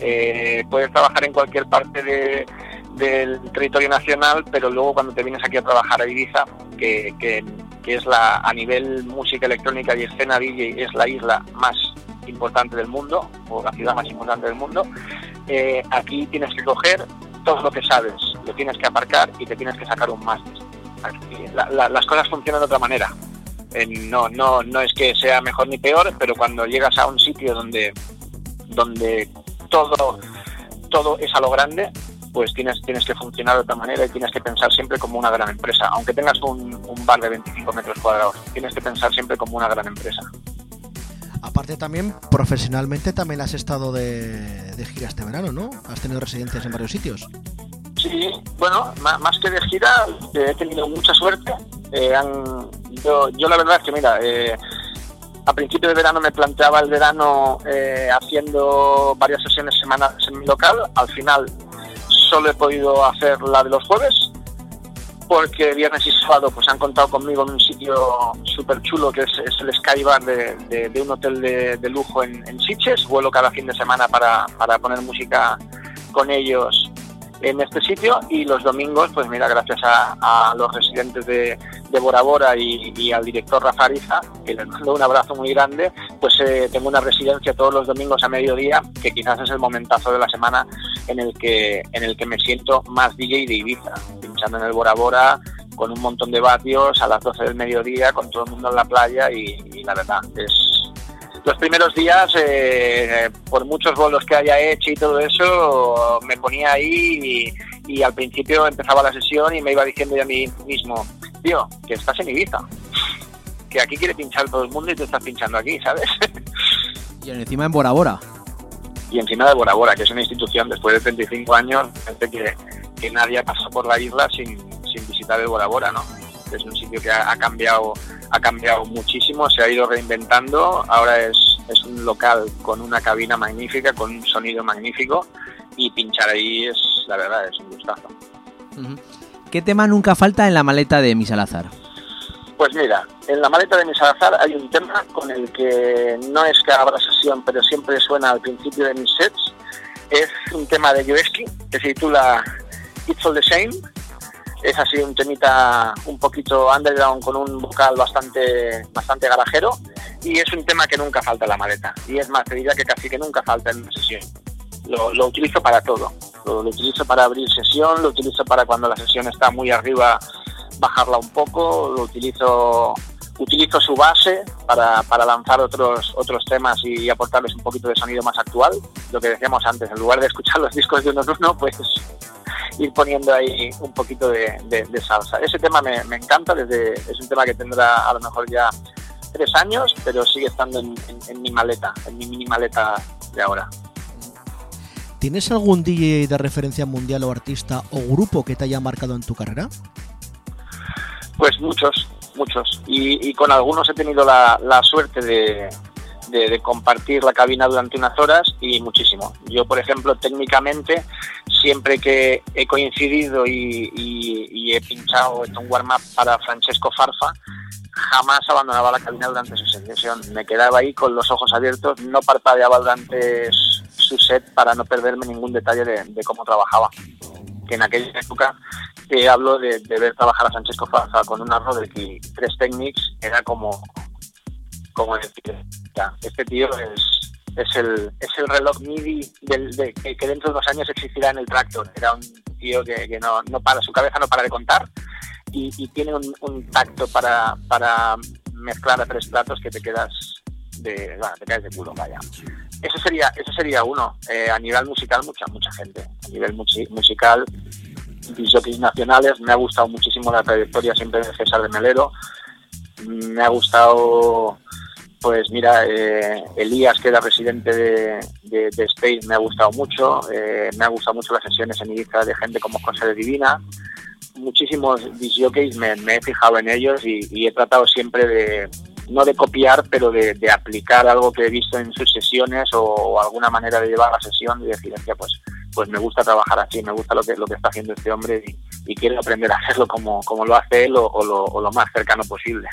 Eh, puedes trabajar en cualquier parte de- del territorio nacional, pero luego cuando te vienes aquí a trabajar a Ibiza, que, que- es la a nivel música electrónica y escena DJ es la isla más importante del mundo o la ciudad más importante del mundo, eh, aquí tienes que coger todo lo que sabes, lo tienes que aparcar y te tienes que sacar un máster. La- la- las cosas funcionan de otra manera. Eh, no, no, no es que sea mejor ni peor, pero cuando llegas a un sitio donde, donde todo, todo es a lo grande, pues tienes, tienes que funcionar de otra manera y tienes que pensar siempre como una gran empresa. Aunque tengas un, un bar de 25 metros cuadrados, tienes que pensar siempre como una gran empresa. Aparte también, profesionalmente también has estado de, de gira este verano, ¿no? Has tenido residencias en varios sitios. Sí, bueno, más que de gira, eh, he tenido mucha suerte. Eh, han- yo, yo la verdad es que, mira, eh, a principio de verano me planteaba el verano eh, haciendo varias sesiones semanales en mi local. Al final solo he podido hacer la de los jueves, porque viernes y sábado pues han contado conmigo en un sitio súper chulo que es, el Sky Bar de, de- un hotel de, lujo en, en Sitges. Vuelo cada fin de semana para poner música con ellos en este sitio y los domingos, pues mira, gracias a, a los residentes de, de Bora Bora y, al director Rafa Ariza, que les mando un abrazo muy grande, pues eh, tengo una residencia todos los domingos a mediodía, que quizás es el momentazo de la semana en el que, en el que me siento más DJ de Ibiza, pinchando en el Bora Bora con un montón de vatios a las 12 del mediodía, con todo el mundo en la playa y, y la verdad, es, los primeros días, eh, por muchos bolos que haya hecho y todo eso, me ponía ahí y, y al principio empezaba la sesión y me iba diciendo yo a mí mismo, tío, que estás en Ibiza, que aquí quiere pinchar todo el mundo y tú estás pinchando aquí, ¿sabes? Y encima en Bora Bora. y encima de Bora Bora, que es una institución después de 35 años, parece que, que nadie ha pasado por la isla sin, sin visitar el Bora Bora, ¿no? Es un sitio que ha, ha cambiado ha cambiado muchísimo, se ha ido reinventando, ahora es, es un local con una cabina magnífica, con un sonido magnífico y pinchar ahí es, la verdad, es un gustazo. ¿Qué tema nunca falta en la maleta de mi Salazar? Pues mira, en la maleta de mi Salazar hay un tema con el que no es que abra sesión, pero siempre suena al principio de mis sets. Es un tema de Joeski que se titula It's All the Same. Es así un temita un poquito underground con un vocal bastante, bastante garajero y es un tema que nunca falta en la maleta. Y es más, te diría que casi que nunca falta en una sesión. Lo, lo utilizo para todo. Lo, lo utilizo para abrir sesión, lo utilizo para cuando la sesión está muy arriba bajarla un poco, lo utilizo utilizo su base para, para lanzar otros otros temas y aportarles un poquito de sonido más actual. Lo que decíamos antes, en lugar de escuchar los discos de uno en uno, pues ir poniendo ahí un poquito de, de- de salsa. Ese tema me, me encanta, desde, es un tema que tendrá a lo mejor ya tres años, pero sigue estando en, en- en mi maleta, en mi mini maleta de ahora. ¿Tienes algún DJ de referencia mundial o artista o grupo que te haya marcado en tu carrera? Pues muchos, muchos. Y, y con algunos he tenido la, la suerte de, compartir la cabina durante unas horas y muchísimo. Yo, por ejemplo, técnicamente, siempre que he coincidido y, he pinchado hecho un warm-up para Francesco Farfa, jamás abandonaba la cabina durante su sesión. Me quedaba ahí con los ojos abiertos, no parpadeaba durante su set para no perderme ningún detalle de, de cómo trabajaba. Que en aquella época te hablo de, ver trabajar a Francesco Farfa con una Roderick y tres Technics, era como, como decir, este tío es, es, el, es el reloj MIDI del, de, que, dentro de unos años existirá en el tractor. Era un, tío que, no, no para, su cabeza no para de contar y, tiene un, tacto para, para mezclar a tres platos que te quedas de, te caes de culo, vaya. Eso sería, eso sería uno. Eh, a nivel musical, mucha, mucha gente. A nivel musi- musical, disjockeys nacionales, me ha gustado muchísimo la trayectoria siempre de César de Melero. Me ha gustado, pues mira, eh, Elías, que era residente de, de, Space, me ha gustado mucho. Eh, me ha gustado mucho las sesiones en Ibiza de gente como José de Divina. Muchísimos disjockeys me, me he fijado en ellos y, y he tratado siempre de, no de copiar, pero de, de aplicar algo que he visto en sus sesiones o, o alguna manera de llevar la sesión y decir, "Hostia, pues, pues me gusta trabajar así, me gusta lo que, lo que está haciendo este hombre y, y quiero aprender a hacerlo como, como lo hace él o, o lo, o lo más cercano posible.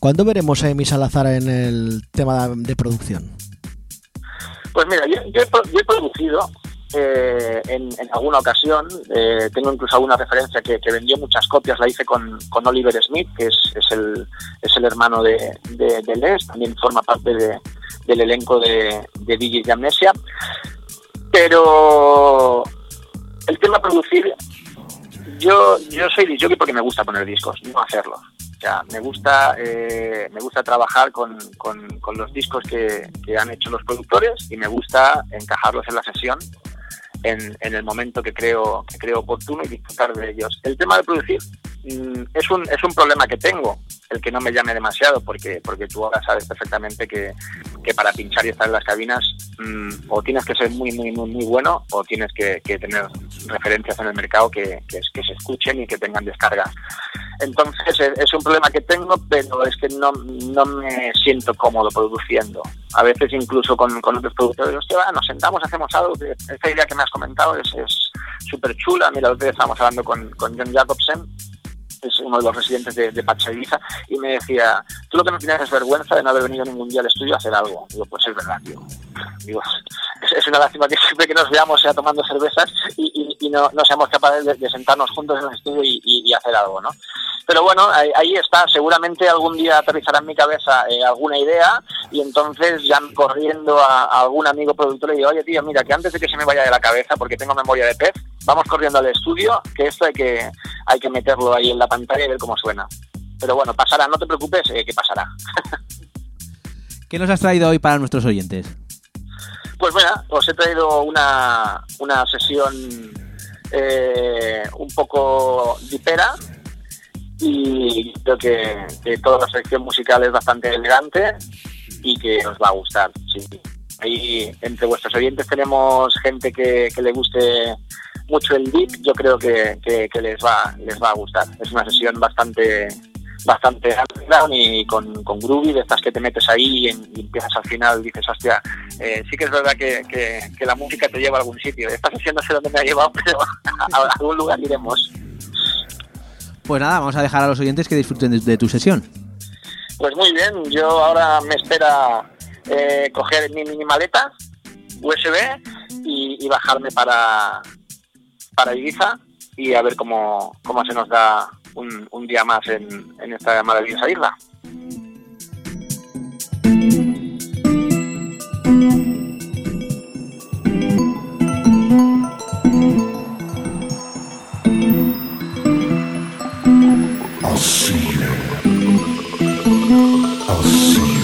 ¿Cuándo veremos a Emi Salazar en el tema de producción? Pues mira, yo, yo he, yo he producido eh, en, alguna ocasión, eh, tengo incluso alguna referencia que, vendió muchas copias, la hice con, con Oliver Smith, que es, es, el, es el hermano de, de, Les, también forma parte de- del elenco de, de DJs de Amnesia. Pero el tema producir, yo, yo soy disjockey porque me gusta poner discos, no hacerlos. O sea, me gusta, eh, me gusta trabajar con, con- con los discos que, que han hecho los productores y me gusta encajarlos en la sesión en, en el momento que creo, que creo oportuno y disfrutar de ellos. El tema de producir mm, es, un, es un problema que tengo, el que no me llame demasiado, porque, porque tú ahora sabes perfectamente que, que para pinchar y estar en las cabinas mm, o tienes que ser muy, muy, muy, muy bueno o tienes que, que tener referencias en el mercado que, que, se escuchen y que tengan descargas. Entonces es, un problema que tengo, pero es que no, no me siento cómodo produciendo. A veces incluso con, con otros productores, va, nos sentamos, hacemos algo. Esta idea que me has comentado es súper chula. Mira, el otro día estábamos hablando con, con John Jacobsen, es uno de los residentes de, de y me decía, tú lo que no tienes es vergüenza de no haber venido ningún día al estudio a hacer algo. Digo, pues es verdad, tío. Digo, es, una lástima que siempre que nos veamos sea tomando cervezas y, no, no seamos capaces de, sentarnos juntos en el estudio y- y hacer algo, ¿no? Pero bueno, ahí, ahí está. Seguramente algún día aterrizará en mi cabeza eh, alguna idea y entonces ya corriendo a, a algún amigo productor le digo, oye tío, mira, que antes de que se me vaya de la cabeza, porque tengo memoria de pez, vamos corriendo al estudio, que esto hay que, hay que meterlo ahí en la pantalla y ver cómo suena. Pero bueno, pasará, no te preocupes, eh, que pasará. ¿Qué nos has traído hoy para nuestros oyentes? Pues mira, os he traído una, una sesión eh, un poco dipera y creo que, que toda la sección musical es bastante elegante y que os va a gustar. Ahí entre vuestros oyentes tenemos gente que, le guste mucho el beat, yo creo que, les va les va a gustar. Es una sesión bastante bastante underground y con, con groovy, de estas que te metes ahí y, empiezas al final, dices, hostia, eh, sí que es verdad que, la música te lleva a algún sitio. Esta sesión no sé dónde me ha llevado, pero a algún lugar iremos. Pues nada, vamos a dejar a los oyentes que disfruten de, tu sesión. Pues muy bien, yo ahora me espera eh, coger mi mini maleta USB y, bajarme para, para Ibiza y a ver cómo, cómo se nos da un, un día más en, en esta maravillosa isla. I'll see you. I'll see you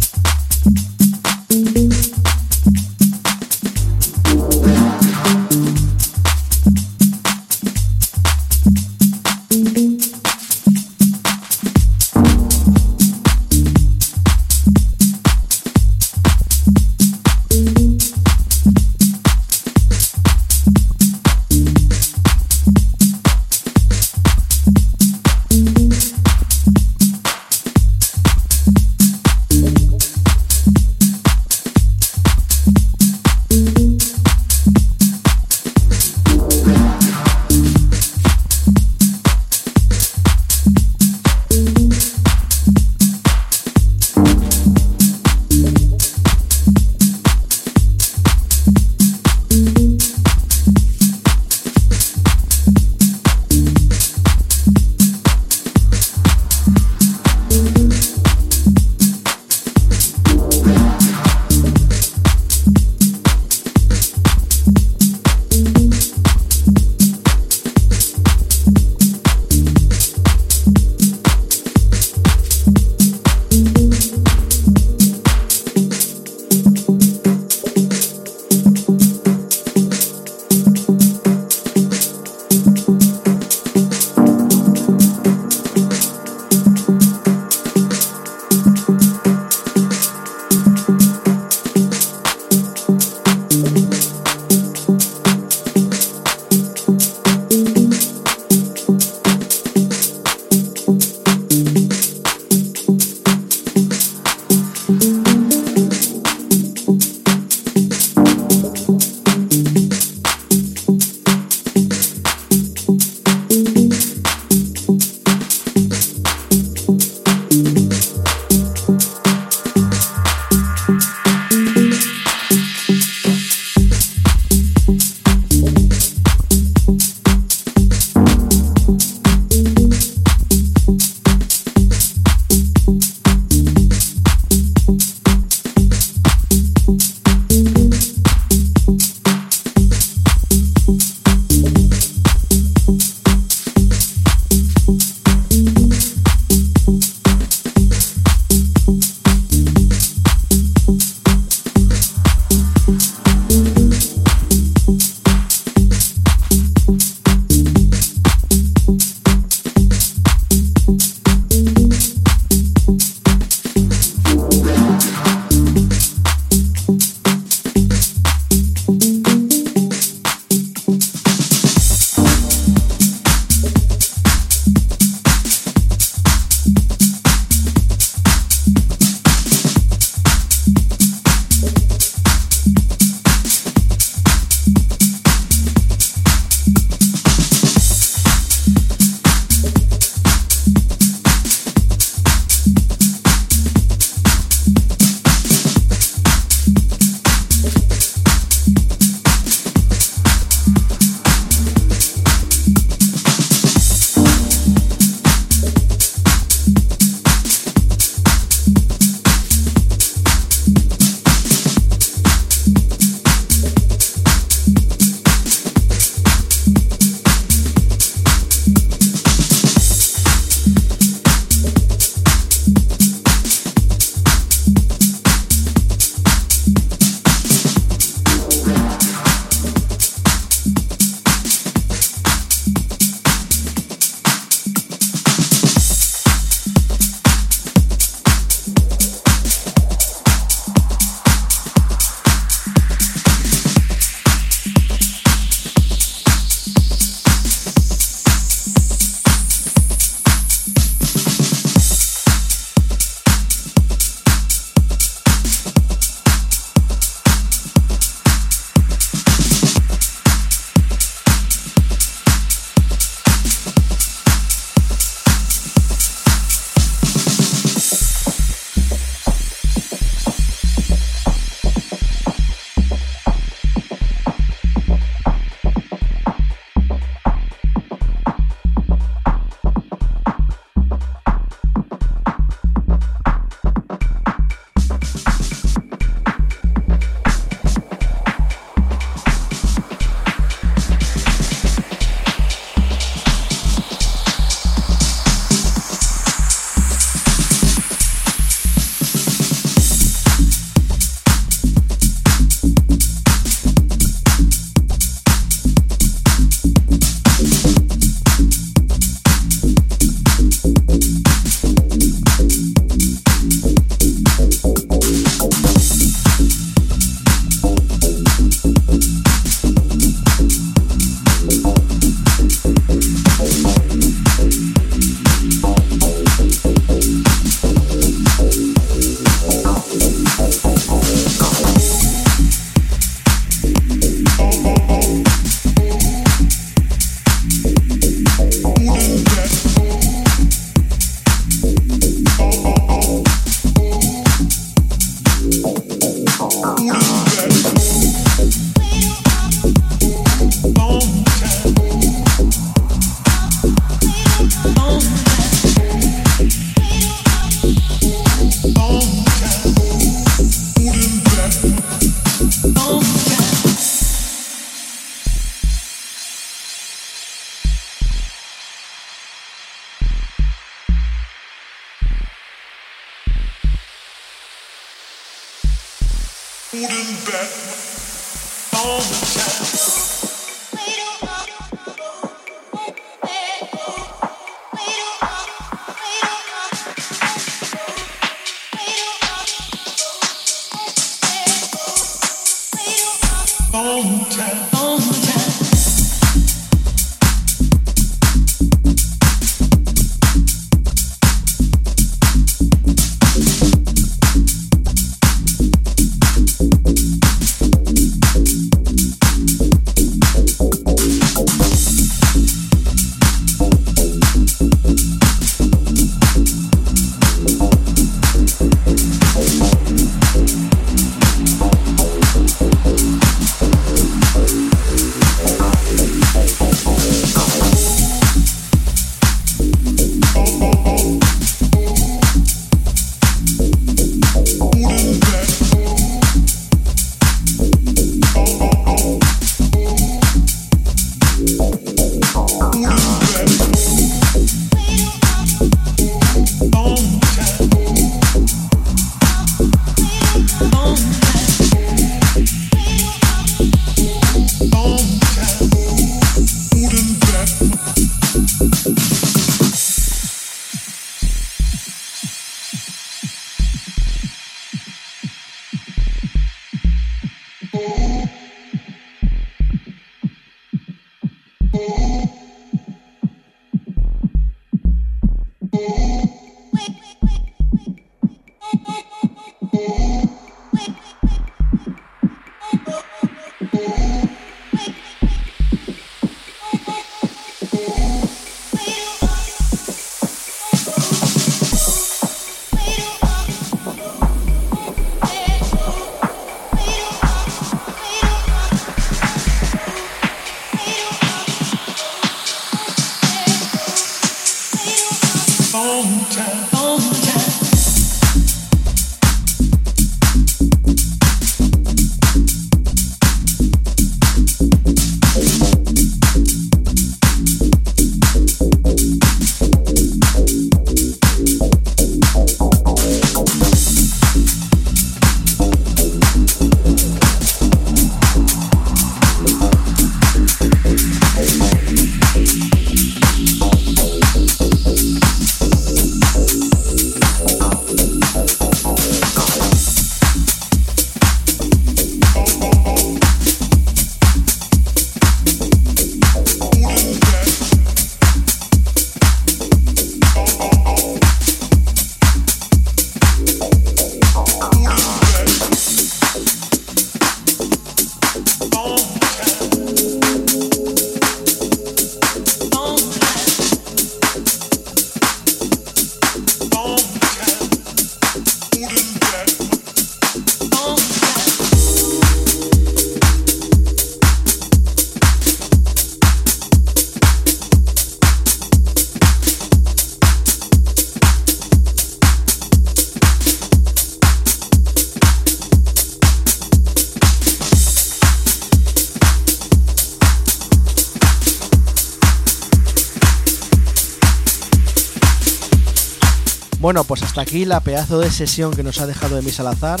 Bueno, pues hasta aquí la pedazo de sesión que nos ha dejado Emi Salazar.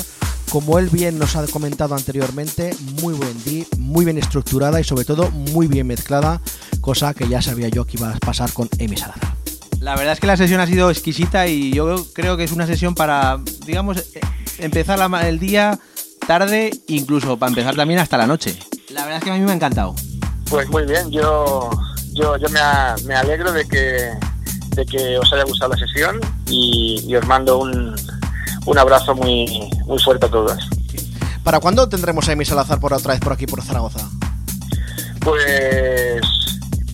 Como él bien nos ha comentado anteriormente, muy buen día, muy bien estructurada y sobre todo muy bien mezclada, cosa que ya sabía yo que iba a pasar con Emi Salazar. La verdad es que la sesión ha sido exquisita y yo creo que es una sesión para, digamos, eh, empezar el día tarde, incluso para empezar también hasta la noche. La verdad es que a mí me ha encantado. Pues muy bien, yo, yo, yo me, a- me alegro de que, de que os haya gustado la sesión y, y os mando un, un abrazo muy, muy fuerte a todos. ¿Para cuándo tendremos a Emi Salazar por otra vez por aquí por Zaragoza? Pues,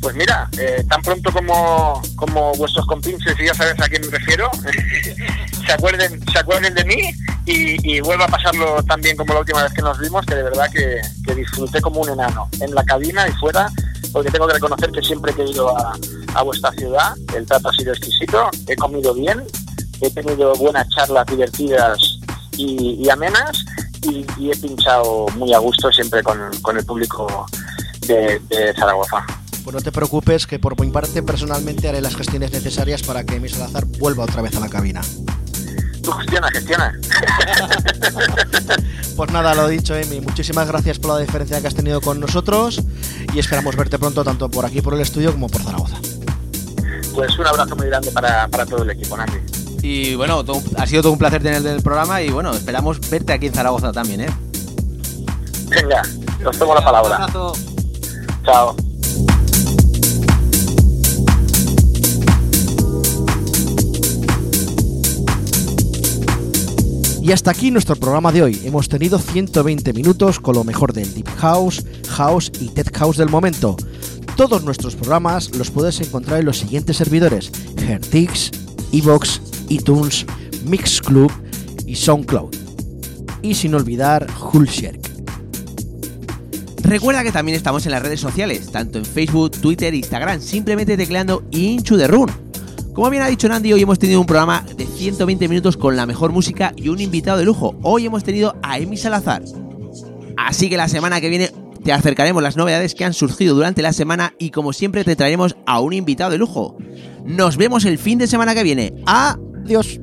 pues mira, eh, tan pronto como, como vuestros compinches, y ya sabes a quién me refiero, se acuerden, se acuerden de mí, y, y vuelvo a pasarlo tan bien como la última vez que nos vimos, que de verdad que, disfruté como un enano, en la cabina y fuera, porque tengo que reconocer que siempre que he ido a, a vuestra ciudad, el trato ha sido exquisito, he comido bien, he tenido buenas charlas divertidas y, amenas, y, he pinchado muy a gusto siempre con, con el público de Zaragoza. Pues no te preocupes que por mi parte personalmente haré las gestiones necesarias para que mi Salazar vuelva otra vez a la cabina. Tú gestiona, gestiona. Pues nada, lo dicho, Emi, muchísimas gracias por la diferencia que has tenido con nosotros y esperamos verte pronto tanto por aquí por el estudio como por Zaragoza. Pues un abrazo muy grande para, para todo el equipo, Nandi. Y bueno, todo- ha sido todo un placer tener el programa y bueno, esperamos verte aquí en Zaragoza también, ¿eh? Venga, os tomo la palabra. Chao. Y hasta aquí nuestro programa de hoy. Hemos tenido 120 minutos con lo mejor del Deep House, House y Tech House del momento. Todos nuestros programas los puedes encontrar en los siguientes servidores: Hertix, Evox, iTunes, Mixclub y SoundCloud. Y sin olvidar Hulshirk. Recuerda que también estamos en las redes sociales, tanto en Facebook, Twitter e Instagram, simplemente tecleando Into the Room. Como bien ha dicho Nandi, hoy hemos tenido un programa de 120 minutos con la mejor música y un invitado de lujo. Hoy hemos tenido a Emi Salazar. Así que la semana que viene te acercaremos las novedades que han surgido durante la semana y como siempre te traeremos a un invitado de lujo. Nos vemos el fin de semana que viene. Adiós.